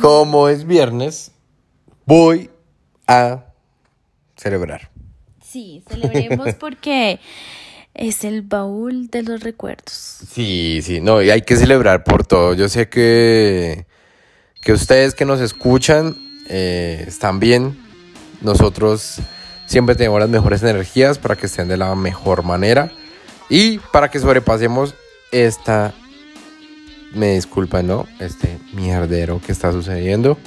Como es viernes, voy a celebrar. Sí, celebremos porque es el baúl de los recuerdos. Sí, sí, no, y hay que celebrar por todo. Yo sé que, que ustedes que nos escuchan eh, están bien. Nosotros siempre tenemos las mejores energías para que estén de la mejor manera y para que sobrepasemos esta, me disculpan, ¿no? Este mierdero que está sucediendo.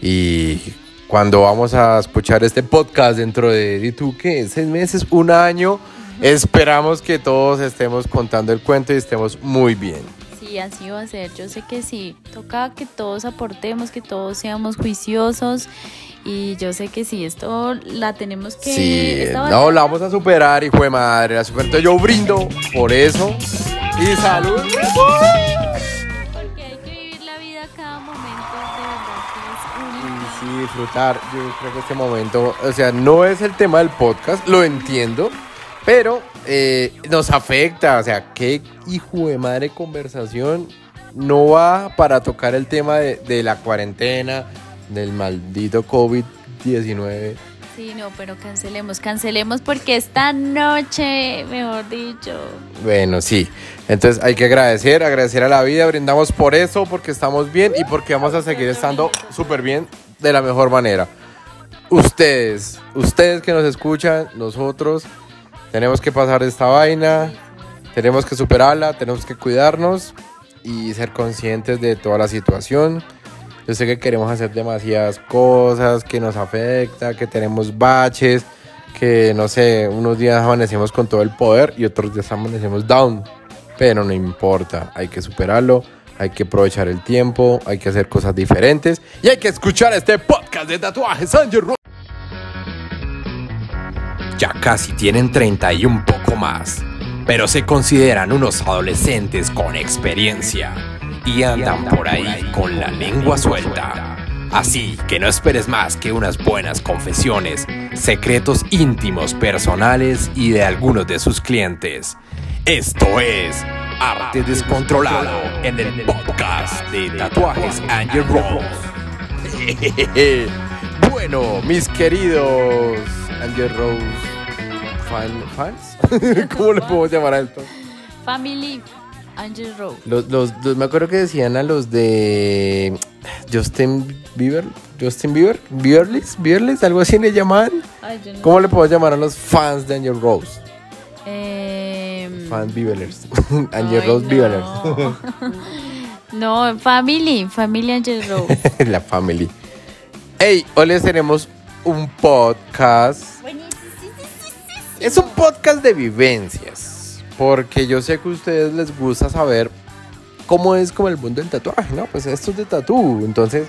Y cuando vamos a escuchar este podcast dentro de, ¿y tú qué? ¿Seis meses? ¿Un año? Esperamos que todos estemos contando el cuento y estemos muy bien. Sí, así va a ser. Yo sé que sí. Toca que todos aportemos, que todos seamos juiciosos. Y yo sé que sí, esto la tenemos que. Sí, no, la vamos a superar, hijo de madre. La super... Entonces yo brindo por eso. Y salud. Y disfrutar. Yo creo que este momento, o sea, no es el tema del podcast, lo entiendo, pero eh, nos afecta. O sea, qué hijo de madre conversación no va para tocar el tema de, de la cuarentena, del maldito COVID-19. Sí, no, pero cancelemos, cancelemos porque esta noche, mejor dicho. Bueno, sí. Entonces hay que agradecer, agradecer a la vida, brindamos por eso, porque estamos bien y porque vamos a seguir estando súper bien de la mejor manera. Ustedes, ustedes que nos escuchan, nosotros tenemos que pasar esta vaina, tenemos que superarla, tenemos que cuidarnos y ser conscientes de toda la situación. Yo sé que queremos hacer demasiadas cosas, que nos afecta, que tenemos baches, que no sé, unos días amanecemos con todo el poder y otros días amanecemos down. Pero no importa, hay que superarlo, hay que aprovechar el tiempo, hay que hacer cosas diferentes y hay que escuchar este podcast de tatuajes Angel Ro- Ya casi tienen 30 y un poco más, pero se consideran unos adolescentes con experiencia y andan por ahí con la lengua suelta. Así que no esperes más que unas buenas confesiones, secretos íntimos personales y de algunos de sus clientes. Esto es Arte Descontrolado en el podcast de Tatuajes Angel Rose. bueno, mis queridos Angel Rose fan- fans, ¿cómo le podemos llamar a esto? Family, Angel Rowe. Los, los, los- me acuerdo que decían a los de Justin Bieber, Justin Bieber, Bieberlis, Bieberlis, algo así le llamaban. Ay, yo no ¿Cómo le podemos llamar a los fans de Angel Rose? Em, Fans Bieberlers. Angel ay, Rose no. No, Family, Family Angel Rowe. La family. Hey, hoy les tenemos un podcast. Es un podcast de vivencias. Porque yo sé que a ustedes les gusta saber cómo es como el mundo del tatuaje, ¿no? Pues esto es de tatú. Entonces,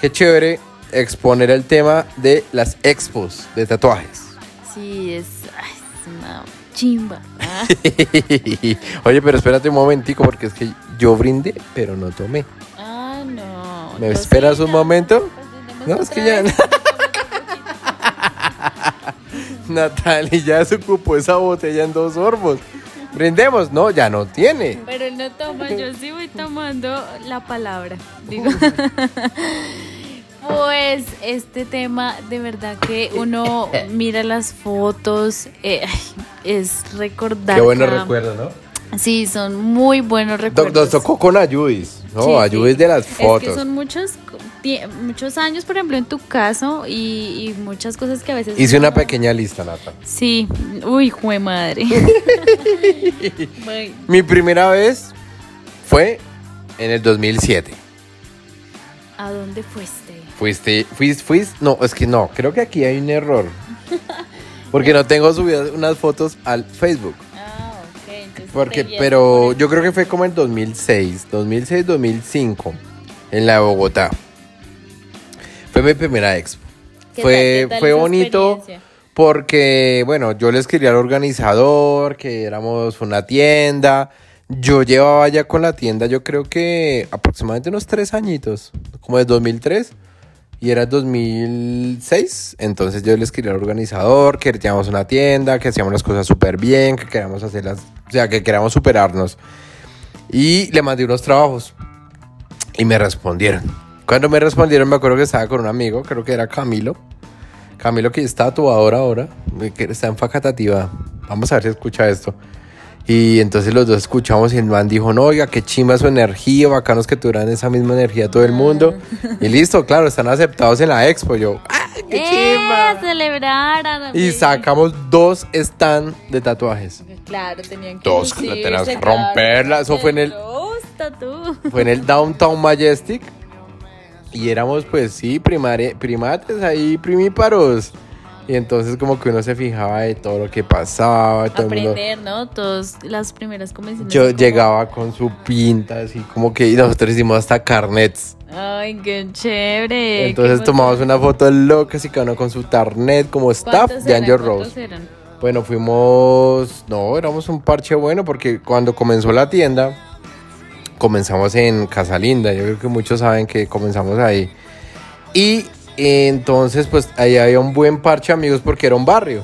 qué chévere exponer el tema de las expos de tatuajes. Sí, es, es una chimba. Ah, Oye, pero espérate un momentico porque es que yo brindé, pero no tomé. ah, no. ¿Me esperas sí, un no. momento? Pues, No, es que ya... vez. Natalie ya se ocupó esa botella en dos sorbos. Brindemos, no, ya no tiene. Pero él no toma, yo sí voy tomando la palabra. Digo. Pues este tema, de verdad que uno mira las fotos, eh, es recordar. Qué bueno cada- recuerdo, ¿no? Sí, son muy buenos Do- recuerdos. Nos tocó con Ayudis, ¿no? Sí, sí. Ayudis de las Es fotos. que son muchos, muchos años, por ejemplo, en tu caso y, y muchas cosas que a veces... Hice una pequeña lista, Nata. Sí, uy, jue madre. Mi primera vez fue en el 2007. ¿A dónde fuiste? Fuiste, fuiste, fuiste, no, es que no, creo que aquí hay un error. Porque no tengo subidas unas fotos al Facebook. Ah, ok. entonces Porque, pero yo creo que fue como en 2006, 2006, 2005, en la de Bogotá. Fue mi primera expo. ¿Qué Fue, tal- qué tal fue bonito porque, bueno, yo le escribí al organizador que éramos una tienda. Yo llevaba ya con la tienda, yo creo que aproximadamente unos tres añitos, como de 2003. Y era 2006, entonces yo le escribí al organizador que teníamos una tienda, que hacíamos las cosas súper bien, que queríamos hacerlas, o sea, que queríamos superarnos. Y le mandé unos trabajos y me respondieron. Cuando me respondieron, me acuerdo que estaba con un amigo, creo que era Camilo. Camilo que está tatuador ahora, que está en Facatativa. Vamos a ver si escucha esto. Y entonces los dos escuchamos y el man dijo, no, oiga, qué chimba su energía, bacanos que tuvieran esa misma energía todo el mundo. Y listo, claro, están aceptados en la expo. Yo, ¡ay, qué ¡Eh! chimba! Y sacamos dos stand de tatuajes. Claro, tenían que Dos, que la que romperla, eso fue en el-. Fue en el Downtown Majestic. Y éramos, pues sí, primare- primates ahí, primíparos. Y entonces como que uno se fijaba de todo lo que pasaba. Todo el mundo- Aprender, ¿no? Todas las primeras convenciones. Yo como- llegaba con su pinta, así como que y nosotros hicimos hasta carnets. Ay, qué chévere. Entonces qué tomamos una foto loca, así cada uno con su tarnet como staff ¿Cuántos de? Angel ¿Cuántos Rose. eran? Bueno, fuimos, no, éramos un parche bueno porque cuando comenzó la tienda, comenzamos en Casa Linda. Yo creo que muchos saben que comenzamos ahí. Y entonces, pues ahí había un buen parche de amigos porque era un barrio.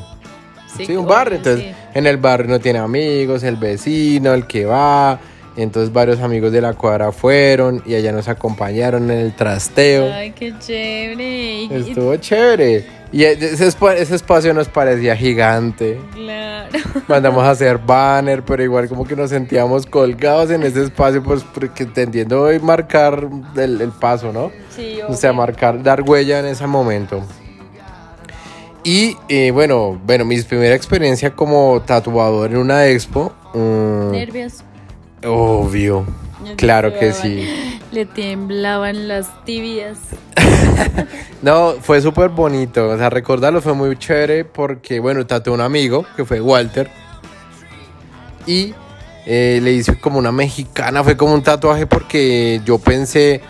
Sí, un barrio. Entonces, sí. en el barrio no tiene amigos, el vecino, el que va. Entonces, varios amigos de la cuadra fueron y allá nos acompañaron en el trasteo. Ay, qué chévere. Estuvo chévere. Y e, ese, ese espacio nos parecía gigante. Claro. Mandamos a hacer banner, pero igual como que nos sentíamos colgados en ese espacio, pues porque entendiendo hoy marcar el, el paso, ¿no? Sí, O sea, marcar, dar huella en ese momento. Y eh, bueno, bueno, mi primera experiencia como tatuador en una expo, mm, Nervios. obvio, claro que sí. Le temblaban las tibias. No, fue súper bonito, o sea, recordarlo fue muy chévere porque, bueno, tatué a un amigo que fue Walter y eh, le hice como una mexicana, fue como un tatuaje porque yo pensé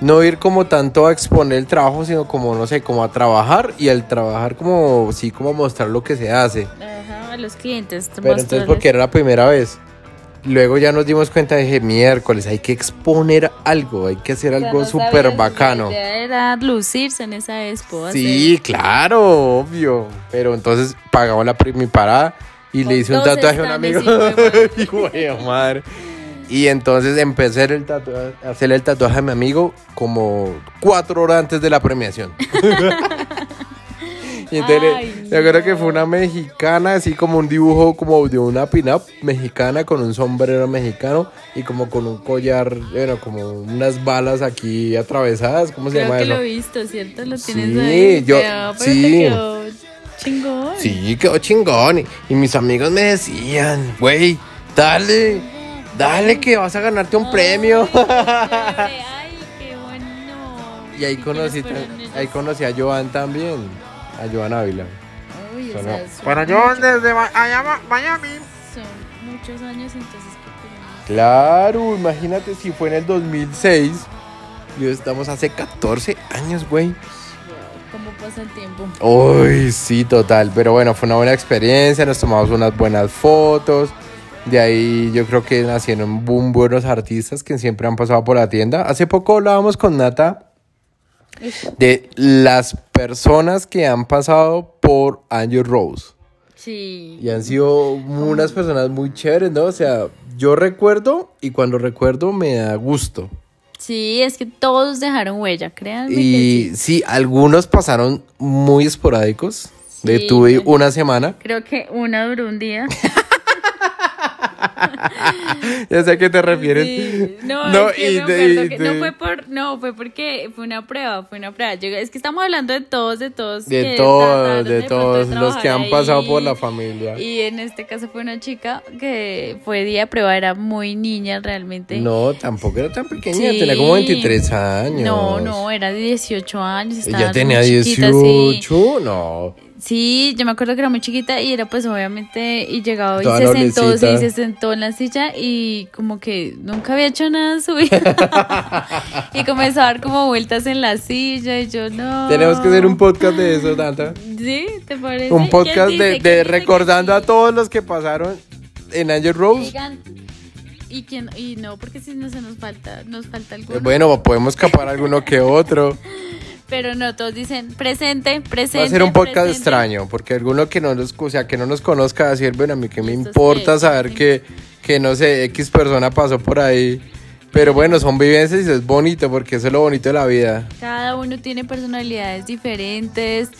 no ir como tanto a exponer el trabajo, sino como, no sé, como a trabajar y al trabajar como, sí, como mostrar lo que se hace. Ajá, a los clientes. Pero entonces porque era la primera vez. Luego ya nos dimos cuenta, dije, miércoles, hay que exponer algo, hay que hacer algo no súper bacano. La idea era lucirse en esa expo. Sí, claro, obvio. Pero entonces pagamos la mi parada y le Con hice un tatuaje a un amigo. de madre. Y entonces empecé el tatua- a hacerle el tatuaje a mi amigo como cuatro horas antes de la premiación. y entonces le- Ay, yo creo que fue una mexicana, así como un dibujo como de una pin-up mexicana con un sombrero mexicano y como con un collar, bueno, como unas balas aquí atravesadas. ¿Cómo se Creo llama que eso? lo he visto, ¿cierto? Lo tienes Sí, ahí. yo- pero- sí. quedó chingón. Sí, quedó chingón. Y, y mis amigos me decían, güey, dale, dale que vas a ganarte un premio. Ay, ay, qué bueno. y ahí ¿quiénes conocí, ahí conocí a Joan también, a Joan Ávila. Uy, o sea, Bueno, Joan desde Miami. Son muchos años, entonces que tenemos. Claro, imagínate si fue en el 2006. Y hoy estamos hace 14 años, güey. Wow, ¿Cómo pasa el tiempo? Uy, sí, total. Pero bueno, fue una buena experiencia. Nos tomamos unas buenas fotos. De ahí yo creo que nacieron boom buenos artistas que siempre han pasado por la tienda. Hace poco hablábamos con Nata de las personas que han pasado por Angel Rose. Sí. Y han sido unas personas muy chéveres, ¿no? O sea, yo recuerdo y cuando recuerdo me da gusto. Sí, es que todos dejaron huella, créanme que Y sí. sí, algunos pasaron muy esporádicos. De Sí. tuve una semana. Creo que una duró un día. Ya sé a qué te refieres. Sí. No, No, es que y me de- acuerdo que de- no fue por, no, fue porque fue una prueba, fue una prueba. Yo- es que estamos hablando de todos, de todos. De todos, de todos los que han pasado ahí. por la familia. Y en este caso fue una chica que fue día de prueba, era muy niña realmente. No, tampoco era tan pequeña, Sí. tenía como 23 años. No, no, era de 18 años. Ella estaba tenía muy chiquita, sí. 18, no. Sí, yo me acuerdo que era muy chiquita y era pues obviamente y llegaba y Toda se sentó, sí, se sentó en la silla y como que nunca había hecho nada en su vida. y comenzó a dar como vueltas en la silla y yo no. Tenemos que hacer un podcast de eso, Nata. ¿Sí? ¿Te parece? Un podcast ¿Quién de, recordando a todos los que pasaron en Angel? Rose. Digan, y quién y no, porque si no se nos falta, nos falta alguno. Bueno, podemos escapar alguno que otro. Pero no, todos dicen presente, presente. Va a ser un podcast presente. extraño, porque alguno que no nos, o sea, que no nos conozca va a decir, bueno, a mí que me ¿Y estos importa qué? saber que, que, no sé, X persona pasó por ahí. Pero bueno, son vivencias y es bonito porque eso es lo bonito de la vida. Cada uno tiene personalidades diferentes.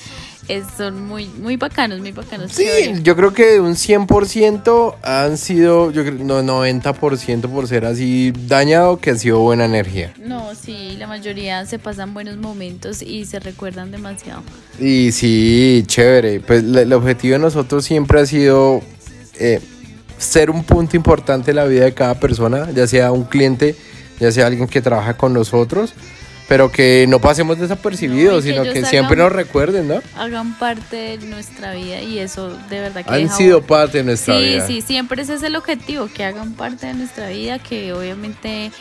Es, son muy, muy bacanos, muy bacanos. Sí, yo creo que un 100% han sido, yo creo, no, 90% por ser así dañado, que ha sido buena energía. No, sí, la mayoría se pasan buenos momentos y se recuerdan demasiado. Y sí, chévere. Pues el objetivo de nosotros siempre ha sido eh, ser un punto importante en la vida de cada persona, ya sea un cliente, ya sea alguien que trabaja con nosotros, pero que no pasemos desapercibidos, No, y que sino que siempre hagan- nos recuerden, ¿no? Hagan parte de nuestra vida y eso de verdad que Han deja sido parte de nuestra Sí, vida. sí, siempre ese es el objetivo, que hagan parte de nuestra vida, que obviamente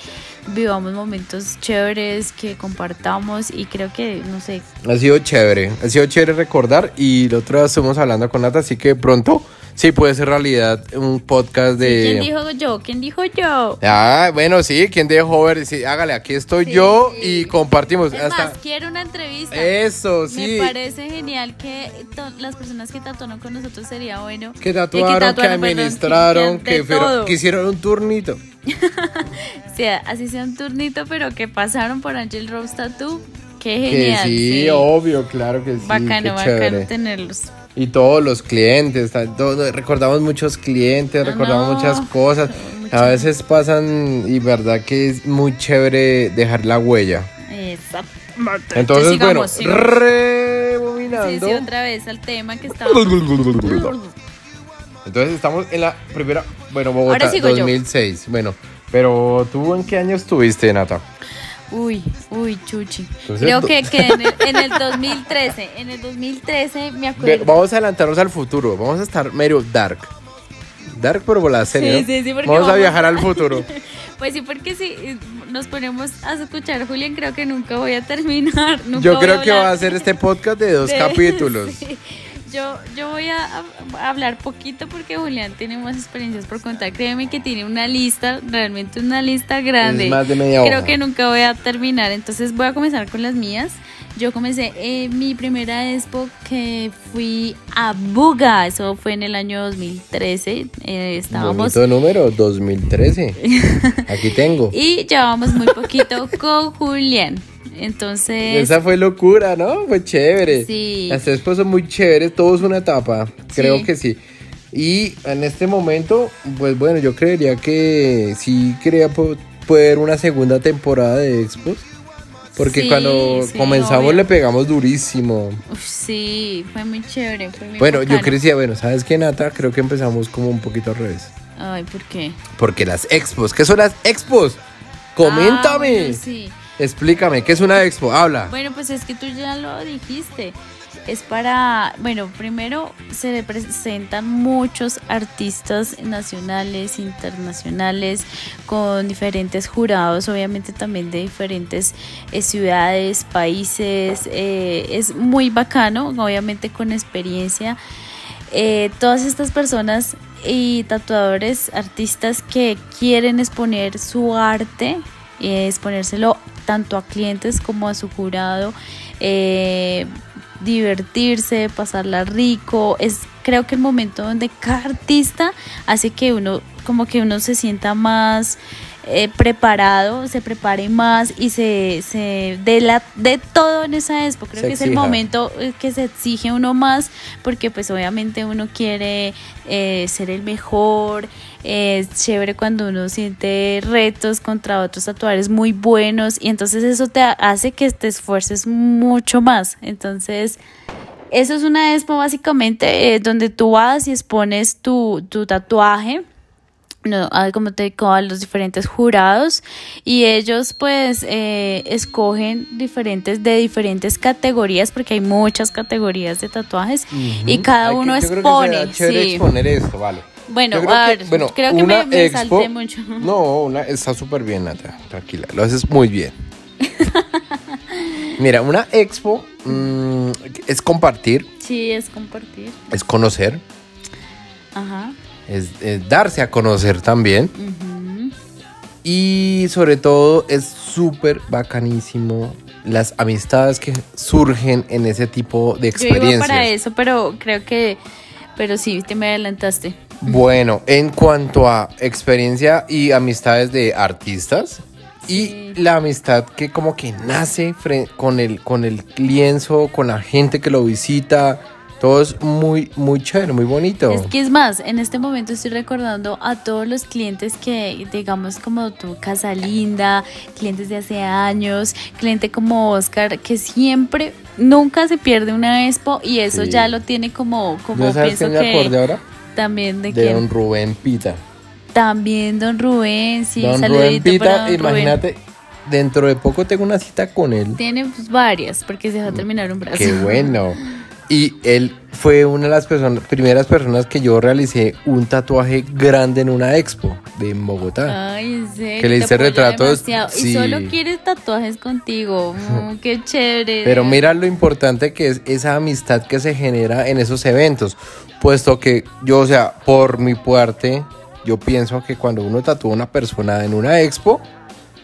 vivamos momentos chéveres, que compartamos y creo que, no sé, Ha sido chévere, ha sido chévere recordar y la otra vez estuvimos hablando con Nata, así que pronto sí puede ser realidad un podcast de... ¿quién dijo yo? ¿Quién dijo yo? Ah, bueno, sí, ¿quién dejó ver? Sí, hágale, aquí estoy Sí, yo sí. y compartimos. Es Hasta... más, quiero una entrevista. Eso, sí. Me parece genial que to- las personas que tatuaron con nosotros sería bueno. Que tatuaron, que, tatuaron, perdón, administraron, que- que, de fueron- todo. que hicieron un turnito. Sea, así sea un turnito, pero que pasaron por Angel Rose Tattoo. Qué Que genial. sí, obvio, claro que sí. Bacano, qué bacano chévere. tenerlos. Y todos los clientes, todo- recordamos muchos clientes, Ah, recordamos no, muchas cosas. muchas. A veces pasan y verdad que es muy chévere dejar la huella. Exactamente. Entonces, bueno, sigamos, sigamos. rebobinando. Sí, sí, otra vez al tema que estaba. Entonces estamos en la primera, bueno, Bogotá, Ahora sigo yo. 2006. Bueno, pero ¿tú en qué año estuviste, Nata? Uy, uy, chuchi. Entonces, Creo que, que en, el, en el 2013, en el 2013 me acuerdo. Vamos a adelantarnos al futuro. Vamos a estar medio dark. Dark, por la serie. Sí, sí, sí, porque vamos, a vamos- viajar al futuro. Pues sí, porque si nos ponemos a escuchar Julián, creo que nunca voy a terminar. nunca Yo creo que va a ser este podcast de dos de- capítulos. Yo, yo voy a, a hablar poquito porque Julián tiene más experiencias por contar. Créeme que tiene una lista, realmente una lista grande. Es más de media Creo hoja. que nunca voy a terminar. Entonces voy a comenzar con las mías. Yo comencé eh, mi primera expo que fui a Buga. Eso fue en el año 2013. Eh, estábamos Bonito número, 2013. Aquí tengo. y llevábamos muy poquito con Julián. Entonces, Esa fue locura, ¿no? Fue chévere. Sí. Las expos son muy chéveres, todo es una etapa. Creo Sí. que sí. Y en este momento, pues bueno, yo creería que sí quería po- poder una segunda temporada de expos. Porque Sí, cuando sí, comenzamos obvio. le pegamos durísimo. uf, sí, fue muy chévere. Fue muy Bueno, yo bacano. crecía, bueno, ¿sabes qué, Nata? Creo que empezamos como un poquito al revés. Ay, ¿por qué? Porque las expos, ¿qué son las expos? Coméntame. Ah, bueno, sí. Explícame, ¿qué es una expo? Habla. Bueno, pues es que tú ya lo dijiste. Es para, bueno, primero se presentan muchos artistas nacionales, internacionales, con diferentes jurados, obviamente también de diferentes eh, ciudades, países. eh, es muy bacano, obviamente con experiencia. Eh, todas estas personas y tatuadores, artistas que quieren exponer su arte, exponérselo tanto a clientes como a su jurado, divertirse, pasarla rico, es creo que el momento donde cada artista hace que uno como que uno se sienta más eh, preparado, se prepare más y se, se de la de todo en esa expo. Creo Se que es el momento eh, que se exige uno más porque pues obviamente uno quiere eh, ser el mejor. Es chévere cuando uno siente retos contra otros tatuadores muy buenos y entonces eso te hace que te esfuerces mucho más. Entonces, eso es una expo básicamente eh, donde tú vas y expones tu, tu tatuaje no, a- como te digo, a los diferentes jurados y ellos pues eh, escogen diferentes de diferentes categorías porque hay muchas categorías de tatuajes y cada que- uno yo creo que expone. será sí. exponer esto, vale. Bueno, creo a que- bueno, creo que me, me expo- salté mucho. No, una, está súper bien, Nata. Tranquila, lo haces muy bien. Mira, una expo mm, es compartir, Sí, es compartir. es conocer, Ajá. es, es darse a conocer también. Y sobre todo es súper bacanísimo las amistades que surgen en ese tipo de Yo iba experiencias. para eso, pero creo que, pero sí, te me adelantaste. Bueno, en cuanto a experiencia y amistades de artistas, y la amistad que como que nace con el, con el lienzo, con la gente que lo visita. Todo es muy, muy chévere, muy bonito. Es que es más, en este momento estoy recordando a todos los clientes que, digamos, como tu Casa Linda, clientes de hace años, cliente como Oscar, que siempre, nunca se pierde una expo y eso Sí. ya lo tiene como, como ¿No sabes pienso quién me acordé que ahora? También de, De quién. don Rubén Pita. También don Rubén, sí, don Rubén Pita, don Rubén. imagínate, dentro de poco tengo una cita con él. Tiene pues, varias, porque se va a terminar un brazo. Qué bueno. Y él fue una de las personas, primeras personas que yo realicé un tatuaje grande en una expo de Bogotá. Ay, en serio. Que le hice retratos, sí. Y solo quieres tatuajes contigo. Mm, qué chévere. Pero mira lo importante que es esa amistad que se genera en esos eventos. Puesto que yo, o sea, por mi parte, yo pienso que cuando uno tatúa a una persona en una expo,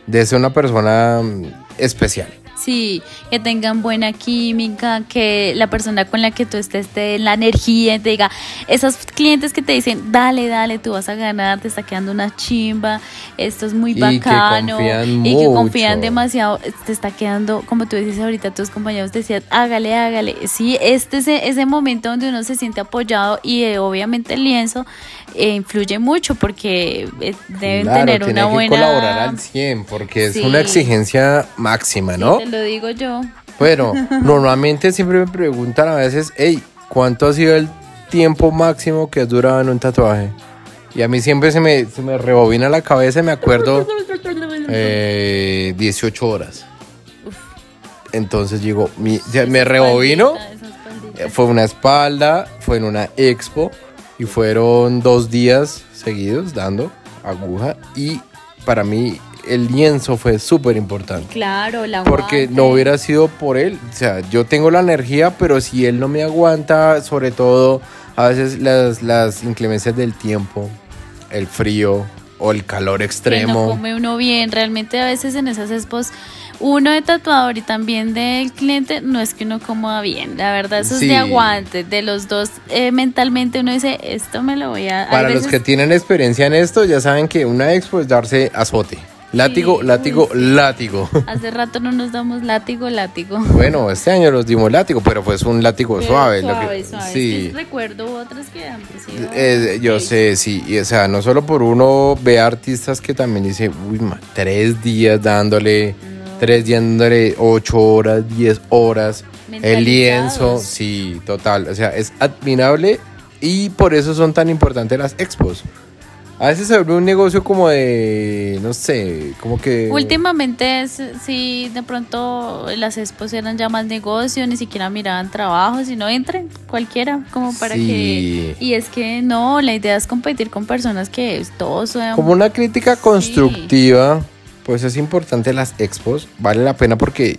debe ser una persona mm, especial. Sí, que tengan buena química, que la persona con la que tú estés te dé la energía, te diga, esos clientes que te dicen, dale, dale, tú vas a ganar, te está quedando una chimba, esto es muy Y que bacano, confían y que confían demasiado, te está quedando, como tú dices ahorita, tus compañeros decían, hágale, hágale. Sí, este es ese, momento donde uno se siente apoyado y eh, obviamente el lienzo eh, influye mucho porque eh, deben Claro, tener una que buena... colaborar al 100 porque Sí. es una exigencia máxima, ¿no? Lo digo yo. Bueno, normalmente siempre me preguntan a veces, hey, ¿cuánto ha sido el tiempo máximo que has durado en un tatuaje? Y a mí siempre se me, se me rebobina la cabeza y me acuerdo eh, 18 horas. Entonces digo, mi- me rebobino, eh, fue una espalda, fue en una expo y fueron dos días seguidos dando aguja y para mí el lienzo fue súper importante. Claro, la Porque no hubiera sido por él. O sea, yo tengo la energía, pero si él no me aguanta, sobre todo a veces las, las inclemencias del tiempo, el frío o el calor Que no extremo. come uno bien. Realmente a veces en esas expos, uno de tatuador y también del cliente, no es que uno coma bien. La verdad, eso Sí. es de aguante. De los dos, eh, mentalmente uno dice, esto me lo voy a... Para los veces- que tienen experiencia en esto, ya saben que una expo es darse azote. Látigo, Sí, látigo, látigo. Hace rato no nos damos látigo, látigo. Bueno, este año los dimos látigo, pero pues un látigo Pero suave. lo suave, que- suave. Sí. Es que recuerdo otras que han sido... Eh, yo sé, sí, y, o sea, no solo por uno ve artistas que también dice, uy, ma, tres días dándole, tres días dándole ocho horas, diez horas, el lienzo, sí, total, o sea, es admirable y por eso son tan importantes las expos. A veces se vuelve un negocio como de, no sé, como que... Últimamente, es, sí, de pronto las expos eran ya más negocio, ni siquiera miraban trabajo, sino entren cualquiera, como para Sí. que... Y es que no, la idea es competir con personas que todos sean... Como una crítica constructiva, pues es importante las expos, vale la pena porque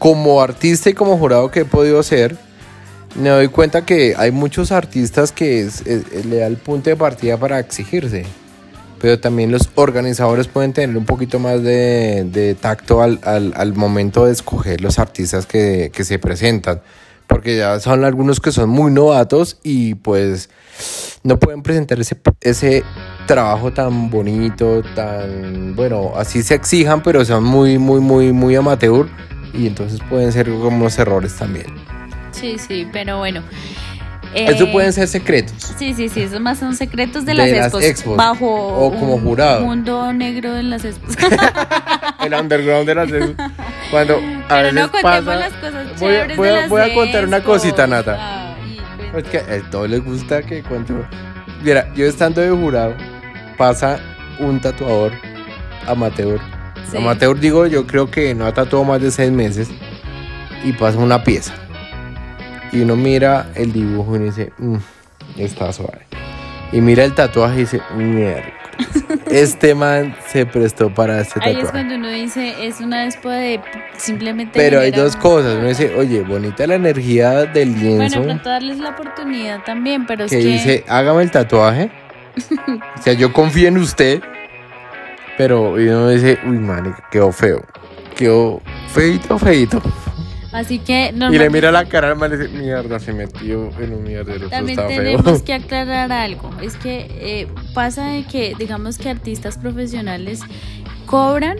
como artista y como jurado que he podido ser, me doy cuenta que hay muchos artistas que le da el punto de partida para exigirse, pero también los organizadores pueden tener un poquito más de, de tacto al, al- al momento de escoger los artistas que, se presentan, porque ya son algunos que son muy novatos y pues no pueden presentar ese, ese trabajo tan bonito, tan, bueno, así se exijan, pero son muy, muy, muy, muy amateur y entonces pueden ser como unos errores también. Sí, sí, pero bueno. Eso Eh, pueden ser secretos. Sí, sí, sí, esos más son secretos de, De las, las expos, expos, Bajo o como un jurado. mundo negro de las expos. El underground de las Cuando a Pero veces no contemos pasa- las cosas voy, a- chéveres voy de a, las voy a contar una expos. cosita, Nata. Ay, Es que a todos les gusta que cuento. Mira, yo estando de jurado, pasa un tatuador amateur. Sí. Amateur digo, yo creo que no ha tatuado más de seis meses. Y pasa una pieza. Y uno mira el dibujo y uno dice, "Mm, está suave. Y mira el tatuaje y dice, mierda. Este man se prestó para este Ahí es tatuaje. cuando uno dice, es una expo de simplemente... Pero hay dos cosas. Uno dice, oye, bonita la energía del lienzo. Bueno, pronto darles la oportunidad también, pero que es que... dice, hágame el tatuaje. o sea, yo confío en usted. Pero uno dice, uy, man, quedó feo. Quedó feito, feito. Así que Y le normalmente mira la cara al man y dice, mierda, se metió en un mierdero. También está tenemos feo. que aclarar algo. Es que eh, pasa de que, digamos que artistas profesionales cobran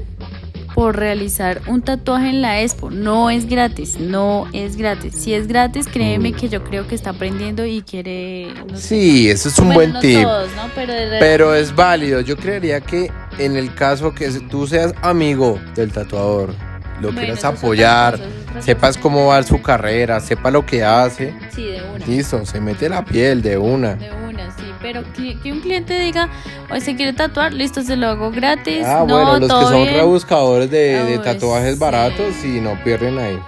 por realizar un tatuaje en la expo. No es gratis, no es gratis. Si es gratis, créeme Mm. que yo creo que está aprendiendo y quiere... no sé. Sí, eso es un Bueno, buen no tip. todos, ¿no? Pero, de- Pero es válido. Yo creería que en el caso que tú seas amigo del tatuador, lo Bueno, quieras apoyar, es sepas cómo va su carrera, sepa lo que hace, Sí, de una. listo, se mete la piel de una. De una, sí. Pero que, que un cliente diga, hoy se quiere tatuar, listo, se lo hago gratis. Ah, no, bueno, los que son bien. rebuscadores de, tatuajes sí. baratos y no pierden ahí.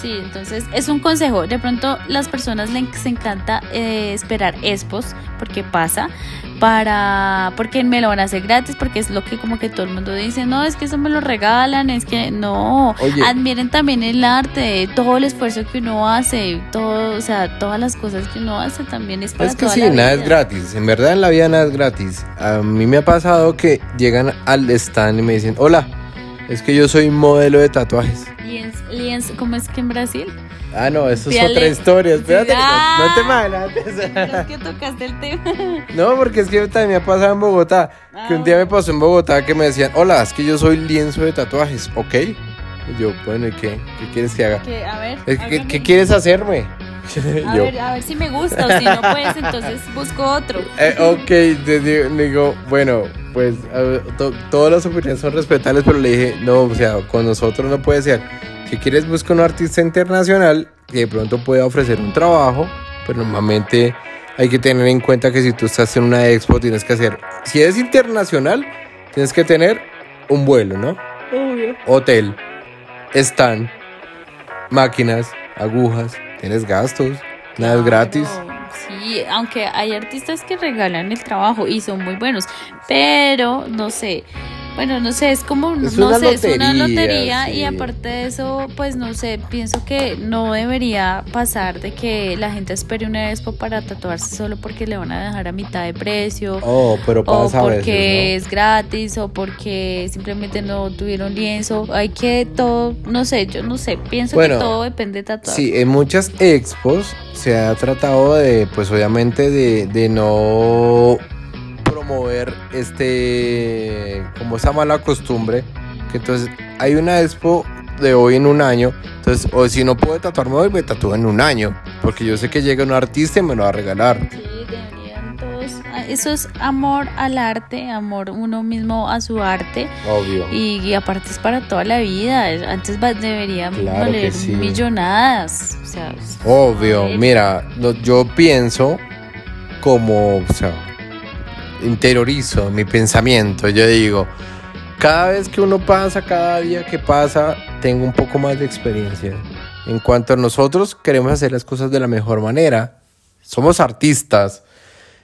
Sí, entonces es un consejo. De pronto las personas les encanta eh, esperar expos, porque pasa, para porque me lo van a hacer gratis, porque es lo que como que todo el mundo dice, no, es que eso me lo regalan, es que no. Oye. Admiren también el arte, todo el esfuerzo que uno hace, todo, o sea, todas las cosas que uno hace también es para Es que toda sí, la nada vida. es gratis. En verdad en la vida nada es gratis. A mí me ha pasado que llegan al stand y me dicen, hola, es que yo soy modelo de tatuajes. Lienz, Lienz, ¿cómo es que en Brasil? Ah, no, eso es otra historia. Espérate, Ah. no, no te me adelantes. Es que tocaste el tema. No, porque es que también me ha pasado en Bogotá. Que un día me pasó en Bogotá que me decían, hola, es que yo soy lienzo de tatuajes, ¿ok? Y yo, bueno, ¿y qué? ¿Qué quieres que haga? Que, a ver, Es. ¿Qué quieres hacerme? A yo, ver, a ver si me gusta o si no puedes, entonces busco otro. Eh, ok, digo, digo, bueno, pues ver, to- todas las opiniones son respetables, pero le dije, no, o sea, con nosotros no puede ser. Si quieres, busca un artista internacional que de pronto pueda ofrecer un trabajo, pero normalmente hay que tener en cuenta que si tú estás en una expo, tienes que hacer, si es internacional, tienes que tener un vuelo, ¿no? Obvio. Hotel, stand, máquinas, agujas, tienes gastos, nada es gratis. Sí, aunque hay artistas que regalan el trabajo y son muy buenos, pero no sé. Bueno, no sé, es como, Es no una sé, es una lotería, sí. y aparte de eso, pues no sé, pienso que no debería pasar de que la gente espere una expo para tatuarse solo porque le van a dejar a mitad de precio. Oh, pero o pasa a porque es gratis o porque simplemente no tuvieron lienzo. Hay que todo, no sé, yo no sé, pienso Bueno, que todo depende de tatuar. Sí, en muchas expos se ha tratado de, pues obviamente, de, de no promover este, como esa mala costumbre, que entonces hay una expo de hoy en un año, entonces, o si no puedo tatuarme hoy, me tatúo en un año, porque yo sé que llega un artista y me lo va a regalar. Sí, deberían todos. ah, Eso es amor al arte, amor uno mismo a su arte. Obvio. Y, y aparte es para toda la vida. Antes va- debería Claro valer sí. millonadas. O sea, Obvio, mira, yo pienso como, o sea, interiorizo mi pensamiento. Yo digo, cada vez que uno pasa, cada día que pasa, tengo un poco más de experiencia. En cuanto a nosotros queremos hacer las cosas de la mejor manera, somos artistas.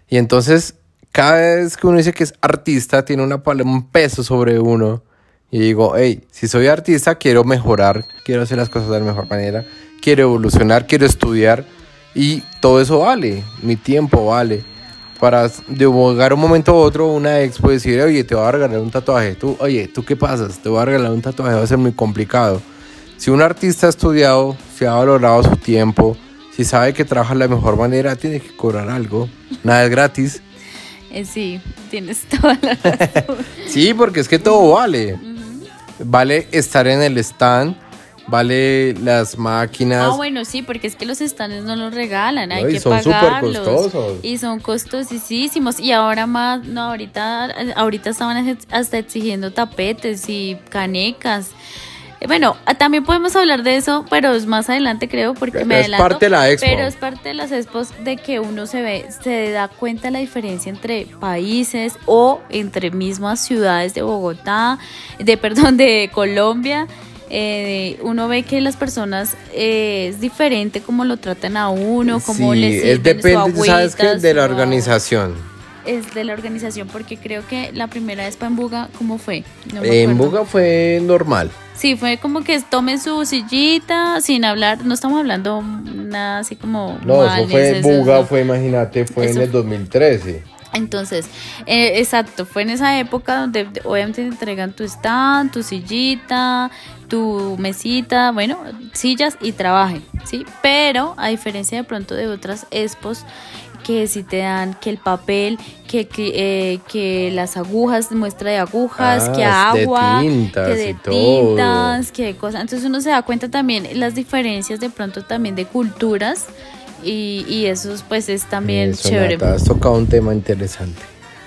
Y entonces, cada vez que uno dice que es artista, tiene una, un peso sobre uno. Y digo, hey, si soy artista, quiero mejorar, quiero hacer las cosas de la mejor manera, quiero evolucionar, quiero estudiar. Y todo eso vale, mi tiempo vale. Para divulgar un momento u otro una expo y decir, oye, te voy a regalar un tatuaje. Tú, oye, ¿tú qué pasas? Te voy a regalar un tatuaje, va a ser muy complicado. Si un artista ha estudiado, si ha valorado su tiempo, si sabe que trabaja de la mejor manera, tiene que cobrar algo. Nada es gratis. eh, sí, tienes toda la razón. Sí, porque es que todo vale. Vale estar en el stand, vale las máquinas. Ah, bueno, sí, porque es que los stands no los regalan, hay No, y que son pagarlos. costosos. Y son costosísimos. Y ahora más, no, ahorita, ahorita estaban hasta exigiendo tapetes y canecas. Eh, Bueno, ah, también podemos hablar de eso, pero es más adelante creo, porque Pero me es adelanto. parte de la expo. Pero es parte de las expos de que uno se ve, se da cuenta la diferencia entre países o entre mismas ciudades de Bogotá, de perdón, de Colombia. Eh, uno ve que las personas eh, es diferente cómo lo tratan a uno, cómo sí, les es depende, su ¿sabes qué? De la organización. Es de la organización, porque creo que la primera expo en Buga, ¿cómo fue? No me En. Buga fue normal. Sí, fue como que tomen su sillita sin hablar, no estamos hablando nada así como... No, eso fue eso- Buga, eso. fue, imagínate, fue Eso en el 2013. Entonces, eh, exacto, fue en esa época donde obviamente te entregan tu stand, tu sillita, tu mesita, bueno, sillas y trabaje, ¿sí? Pero a diferencia de pronto de otras expos que si te dan que el papel, que, que, eh, que las agujas, muestra de agujas, Ah, que de agua, tintas que de tintas, que de cosas. Entonces uno se da cuenta también las diferencias de pronto también de culturas y, y eso pues es también Eso, chévere. Nata, has tocado un tema interesante.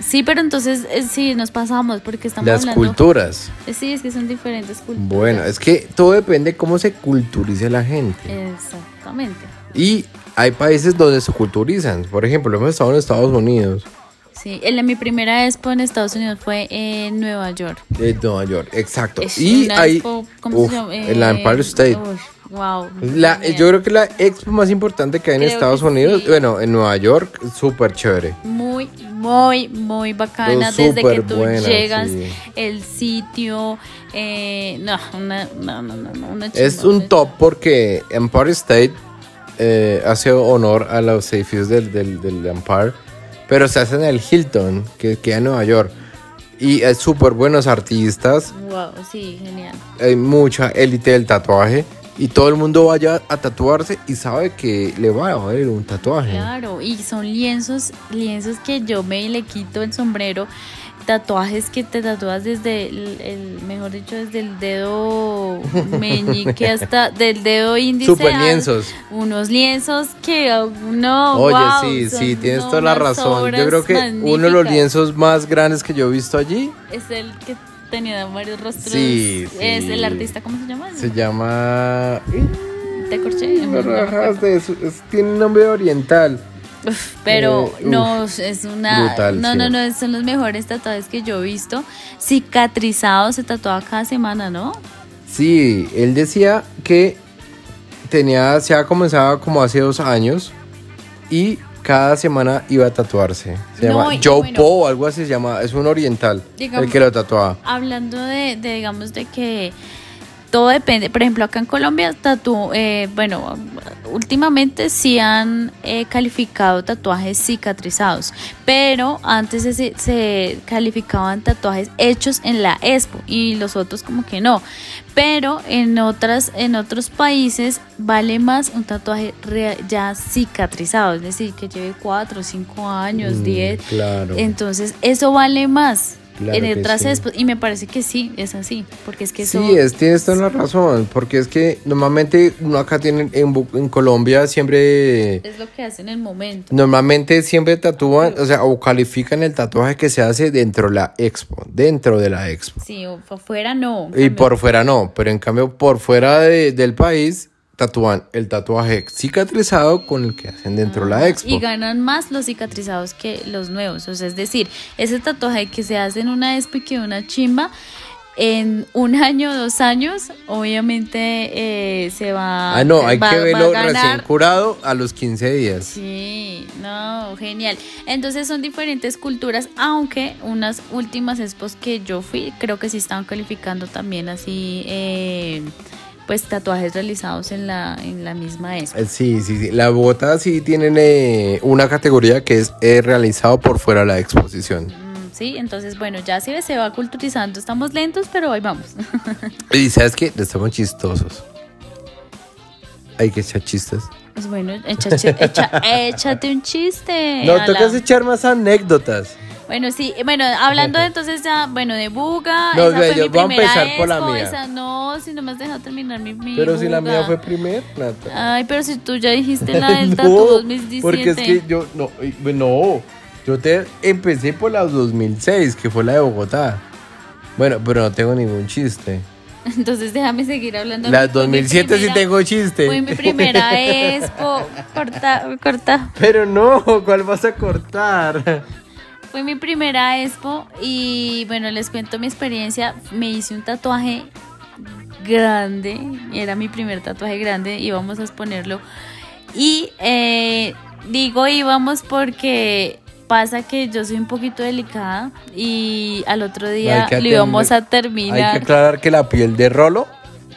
Sí, pero entonces eh, sí, nos pasamos porque estamos Las hablando. culturas. Eh, Sí, es que son diferentes culturas. Bueno, es que todo depende cómo se culturice la gente. Exactamente. Y hay países donde se culturizan. Por ejemplo, hemos estado en Estados Unidos, Sí, el- mi primera expo en Estados Unidos fue en Nueva York. en Nueva York, exacto. Es y hay expo, ¿cómo uf, se llama? el Eh, Empire State. uf, wow. La- yo creo que la expo más importante que hay en Creo Estados Unidos, sí. bueno, en Nueva York, súper chévere. Muy, muy, muy bacana. Desde que tú buenas, llegas, sí. el sitio. Eh, no, una, no, no, no, no, una Es un top porque Empire State eh, hace honor a los edificios del, del, del Empire, pero se hace en el Hilton, que queda en Nueva York. Y es súper buenos artistas, Wow, sí, genial. hay mucha élite del tatuaje. Y todo el mundo vaya a tatuarse y sabe que le va a valer un tatuaje. Claro, y son lienzos, lienzos que yo me le quito el sombrero, tatuajes que te tatúas desde el, el- mejor dicho, desde el dedo meñique hasta del dedo índice. Súper a- lienzos. Unos lienzos que no, Oye, wow, sí, sí, tienes toda la razón. Yo creo que uno de los lienzos más grandes que yo he visto allí es el que tenía varios rostros. Sí, Es el artista, ¿cómo se llama? se llama... Te corché. Tiene un nombre oriental. Uf, pero Eh, no, es una... brutal, no, sí. no, no, son los mejores tatuajes que yo he visto. Cicatrizados, se tatuaba cada semana, ¿no? Sí, él decía que tenía, se ha comenzado como hace dos años y cada semana iba a tatuarse. Se No, llama Joe bueno. Po o algo así se llama, es un oriental Digamos- el que lo tatuaba. Hablando de, de, digamos, de que todo depende. Por ejemplo, acá en Colombia, tatu, eh, bueno, últimamente sí han eh, calificado tatuajes cicatrizados, pero antes se, se calificaban tatuajes hechos en la expo y los otros como que no. Pero en otras, en otros países vale más un tatuaje ya cicatrizado, es decir, que lleve cuatro, cinco años, Mm, diez. Claro. Entonces, eso vale más Claro en que otras sí. Y me parece que sí, es así. Porque es que eso. Sí, es, tienes toda la razón, porque es que normalmente uno acá tiene en, Colombia siempre es lo que hace en el momento. Normalmente siempre tatúan, o sea, o califican el tatuaje que se hace dentro de la expo, dentro de la expo. Sí, o por fuera no. Y por fuera no, pero en cambio por fuera de- del país tatúan el tatuaje cicatrizado con el que hacen dentro de la expo. Y ganan más los cicatrizados que los nuevos. O sea, es decir, ese tatuaje que se hace en una expo y que una chimba, en un año, dos años, obviamente eh, se va, Ah, no, hay va- que verlo recién curado a los 15 días. Sí, no, genial. Entonces son diferentes culturas, aunque unas últimas expos que yo fui, creo que sí estaban calificando también así, eh, pues tatuajes realizados en la, en la misma expo. Eh, Sí, sí, sí. La Bogotá sí tienen eh, una categoría que es eh, realizado por fuera de la exposición. Mm, Sí, entonces bueno, ya se, se va culturizando, estamos lentos, pero ahí vamos. Y sabes que estamos chistosos. Hay que echar chistes. Pues bueno, echa- echa- échate un chiste. No, tocas la- echar más anécdotas. Bueno, sí, bueno, hablando entonces ya, bueno, de Buga, No, esa ve, fue yo mi voy a primera empezar por la expo, mía. esa no, si no me has dejado terminar mi, mi Pero si la Buga. mía fue primer, Nata. Ay, pero si tú ya dijiste la del tatu 2017. Porque es que yo, no, y- no, yo te empecé por la 2006, que fue la de Bogotá. Bueno, pero no tengo ningún chiste. Entonces déjame seguir hablando. La Fue mi 2007 sí primera- tengo chiste. Fue mi primera expo, corta, corta. Pero no, ¿cuál vas a cortar? Fue mi primera expo y bueno, les cuento mi experiencia. Me hice un tatuaje grande, era mi primer tatuaje grande, íbamos a exponerlo. Y eh, digo íbamos porque pasa que yo soy un poquito delicada y al otro día lo íbamos a Hay que terminar. aclarar que la piel de Rolo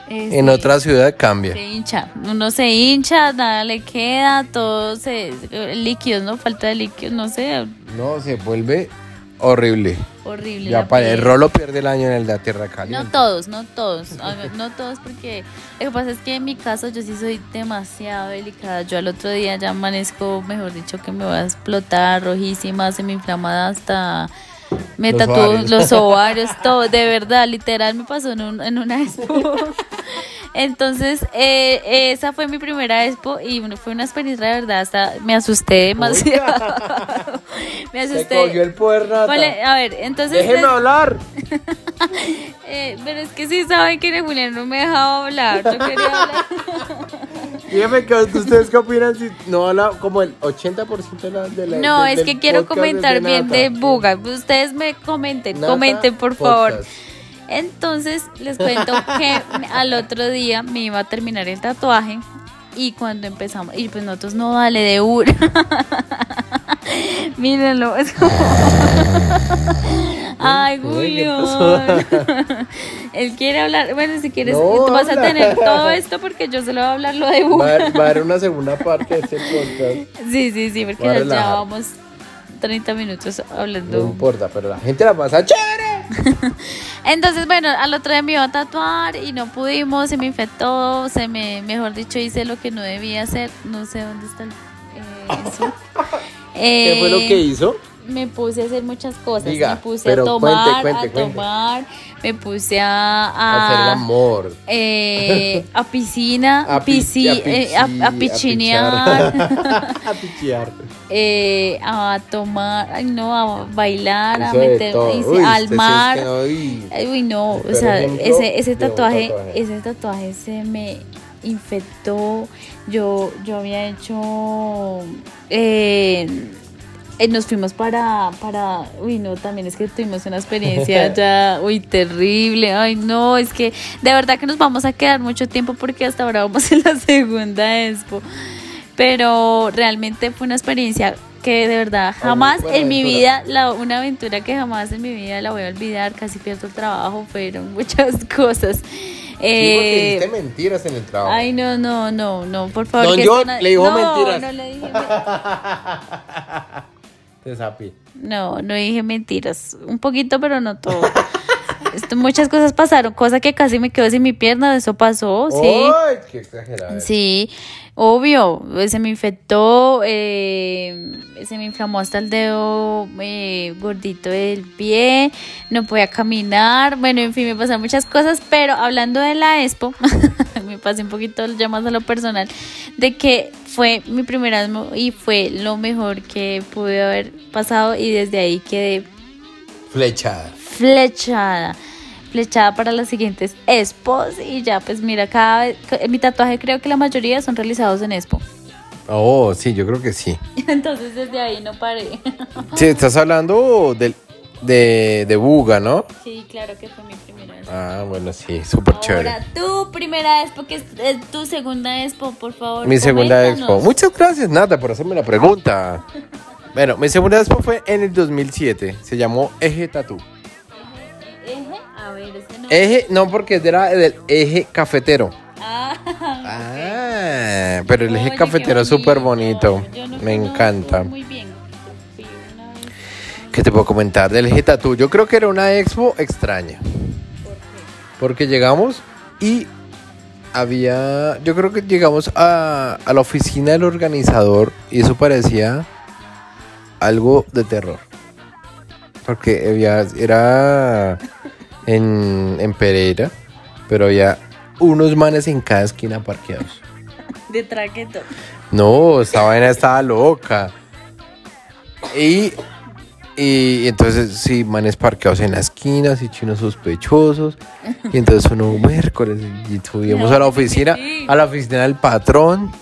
Eh, en sí, otra ciudad cambia. Se hincha, uno se hincha, nada le queda, todo se. Líquidos, ¿no? Falta de líquidos, no sé. No, se vuelve horrible. Horrible. Ya para el rolo pierde el año en el de la tierra caliente. No todos, no todos, a ver, no todos porque lo que pasa es que en mi caso yo sí soy demasiado delicada. Yo al otro día ya amanezco, mejor dicho, que me va a explotar, rojísima, se me inflama hasta me Los ovarios. los ovarios, todo, de verdad, literal me pasó en, un- en una expo. Entonces, eh, esa fue mi primera expo y fue una experiencia de verdad, hasta me asusté demasiado. me Se asusté. cogió el poder. Vale, a ver, entonces Déjeme les- hablar. eh, pero es que sí saben que Julián no me dejaba hablar. Yo quería hablar. Dígame que ustedes qué opinan si no habla como el 80% de la de la No, es que quiero podcast comentar de bien de Buga. Ustedes me comenten, Nata comenten por favor. Entonces les cuento que al otro día me iba a terminar el tatuaje y cuando empezamos, y pues nosotros no vale de una. Mírenlo. es como- Ay, Uy, ¿qué Julián. Él quiere hablar. Bueno, si quieres, No, tú vas a tener todo esto porque yo solo voy a hablar lo de Va, haber- va a haber una segunda parte de este podcast. Sí, sí, sí, porque ya llevamos 30 minutos No hablando. importa, pero la gente la pasa chévere. Entonces, bueno, al otro día me iba a tatuar y no pudimos, se me infectó, se me, mejor dicho, hice lo que no debía hacer. No sé dónde está el, eh, eso. ¿Qué fue lo Eh, que hizo? Me puse a hacer muchas cosas. Diga, me puse a tomar, cuente, cuente, a cuente. Me puse a, a, Hacer el amor. eh, a piscina, A, pi- pisci- a eh, a- pichi- a pichinear. a pichear. eh, a tomar, ay no, a bailar, a meter, Uy, al usted sí es mar. que no, uy. No, o sea, ese, ese tatuaje, tatuaje. ese tatuaje se me infectó. Yo, yo había hecho, eh, eh, nos fuimos para, para, uy, no, también es que tuvimos una experiencia ya, uy, terrible. Ay, no, es que de verdad que nos vamos a quedar mucho tiempo porque hasta ahora vamos en la segunda expo. Pero realmente fue una experiencia que de verdad jamás en mi vida, la, una aventura que jamás en mi vida la voy a olvidar, casi pierdo el trabajo, fueron muchas cosas. Eh, porque dijiste mentiras en el trabajo. ay, no, no, no, no, por favor. Don que John no- le dijo no, mentiras. No, le dije, Sapi. no, no dije mentiras, un poquito, pero no todo. Esto, muchas cosas pasaron, cosa que casi me quedo sin mi pierna, eso pasó, sí. Ay, qué exagerado. Sí, obvio, se me infectó, eh, se me inflamó hasta el dedo eh, gordito del pie, no podía caminar, bueno, en fin, me pasaron muchas cosas, pero hablando de la expo, me pasé un poquito ya más a lo personal, de que fue mi primera expo y fue lo mejor que pude haber pasado y desde ahí quedé Flechada. Flechada. Flechada para las siguientes expos y ya pues mira, cada vez, mi tatuaje creo que la mayoría son realizados en expo. Oh, sí, yo creo que sí. Entonces desde ahí no paré. Sí, estás hablando del, de, de Buga, ¿no? Sí, claro que fue mi primera expo. Ah, bueno, sí, súper chévere. Ahora tu primera expo, que es, es tu segunda expo, por favor. Mi segunda coméntanos. expo. Muchas gracias, Nata, por hacerme la pregunta. Bueno, mi segunda expo fue en el 2007. Se llamó Eje Tatú. Eje, no, porque era del eje cafetero. Ah, Ah, pero el eje cafetero es súper bonito. Yo no Me encanta. Muy bien. Una. ¿Qué te puedo comentar del eje Tatú? Yo creo que era una expo extraña. ¿Por qué? Porque llegamos y había. Yo creo que llegamos a, a la oficina del organizador y eso parecía algo de terror. Porque había, era en, en Pereira, pero había unos manes en cada esquina parqueados. De traqueto. No, esta vaina estaba loca. Y, y entonces, sí, manes parqueados en las esquinas y chinos sospechosos. Y entonces uno miércoles y subimos a la oficina, a la oficina del patrón,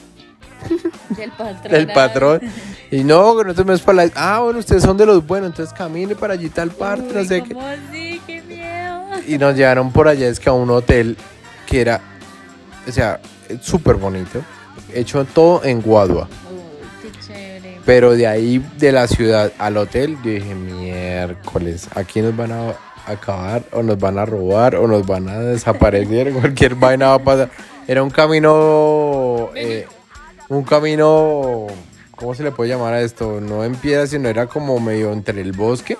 Del patrón. del patrón. Y no, que no es para la... Ah, bueno, ustedes son de los buenos, entonces camine para allí tal parte, no sé qué. Y nos llevaron por allá, es que a un hotel que era, o sea, súper bonito, hecho todo en Guadua. Uy, qué chévere. Pero de ahí, de la ciudad al hotel, yo dije, miércoles, aquí nos van a acabar, o nos van a robar, o nos van a desaparecer, cualquier vaina va a pasar. Era un camino, eh, un camino, ¿cómo se le puede llamar a esto? No en piedra, sino era como medio entre el bosque.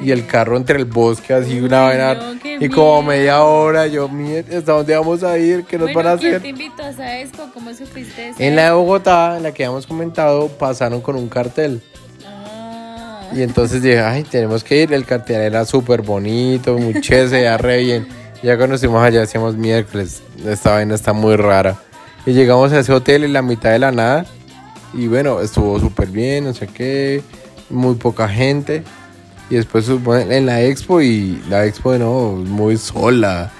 Y el carro entre el bosque, así una vaina. no, y como media hora, yo, ¿hasta dónde vamos a ir? ¿Qué nos Bueno, van a ¿quién hacer? te invitó a esa expo? ¿Cómo supiste eso? En la de Bogotá, en la que habíamos comentado, pasaron con un cartel. Ah. Y entonces dije, ay, tenemos que ir. El cartel era súper bonito, muy chévere, veía re bien. Ya estuvimos allá, hacíamos miércoles. Esta vaina está muy rara. Y llegamos a ese hotel en la mitad de la nada. Y bueno, estuvo súper bien, no sé qué. Muy poca gente. Y después supo- en la expo y la expo no, muy sola.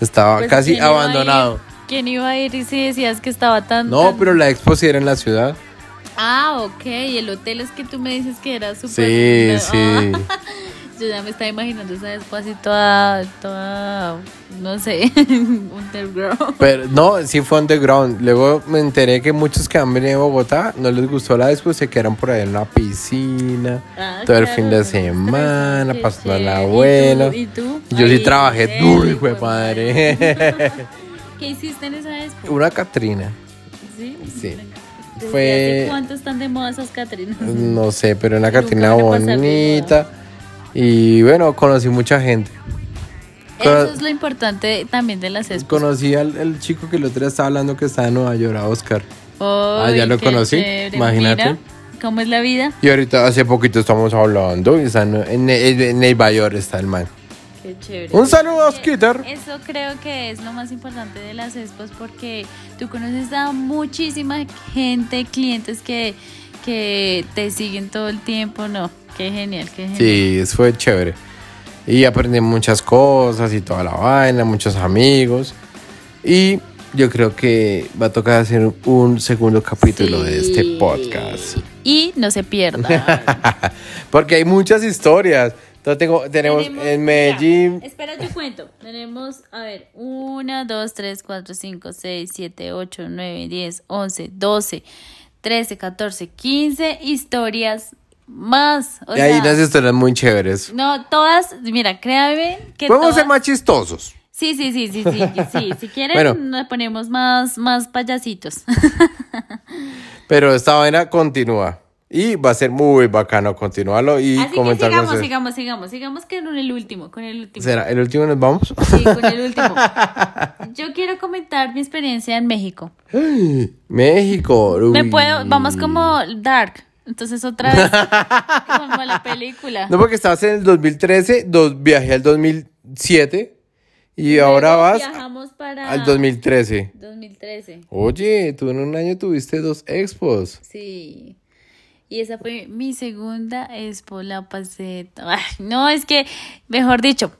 Estaba Pues, casi abandonado. ¿Quién iba a ir y si decías que estaba tan... No, tan- pero la expo sí era en la ciudad. Ah, ok. El hotel es que tú me dices que era súper... Sí, Ah, sí. Yo ya me estaba imaginando esa así toda, toda, no sé, underground. Pero no, sí fue underground. Luego me enteré que muchos que han venido a Bogotá no les gustó la expo, se quedaron por ahí en la piscina, Ah, todo el fin de semana, pasando la chévere. abuela. ¿Y tú? ¿Y tú? Yo sí trabajé ¿en duro, hijo de padre. ¿Qué hiciste en esa expo? Una Catrina. Sí. Sí. ¿Desde Fue- cuánto están de moda esas Catrinas? No sé, pero una Catrina bonita. Y bueno, conocí mucha gente. Cono- Eso es lo importante también de las expos. Conocí al el chico que el otro día estaba hablando que está en Nueva York, a Oscar. Ay, ya lo conocí, chévere. imagínate. Mira, ¿Cómo es la vida? Y ahorita hace poquito estamos hablando y está en, en, en Nueva York está el man. Qué chévere. Un saludo a Skitter. Eso creo que es lo más importante de las expos porque tú conoces a muchísima gente, clientes que, que te siguen todo el tiempo. No, qué genial, qué genial. Sí, fue chévere. Y aprendí muchas cosas y toda la vaina, muchos amigos. Y yo creo que va a tocar hacer un segundo capítulo de este podcast. Y no se pierda. Porque hay muchas historias. Entonces tengo, tenemos, en Medellín. mira, espera, yo cuento. Tenemos, a ver, 1, 2, 3, 4, 5, 6, 7, 8, 9, 10, 11, 12, 13, 14, 15 historias más. O y sea, unas historias muy chéveres. No, todas, mira, créame que Podemos todas... ser más chistosos. Sí, sí, sí, sí, sí, sí. Si quieren, Bueno. nos ponemos más, más payasitos. Pero esta vaina continúa. Y va a ser muy bacano continuarlo y Así que con sigamos, sigamos, sigamos, sigamos con el último, con el último. ¿Será? ¿El último nos vamos? Sí, con el último. Yo quiero comentar mi experiencia en México. México. Me puedo, vamos como Dark. Entonces otra vez como la película. No, porque estabas en el 2013, dos, viajé al 2007 y Luego ahora vas viajamos para al 2013. 2013. Oye, tú en un año tuviste dos expos. Sí. Y esa fue mi segunda expo, la pasé. Ay, no, es que, mejor dicho,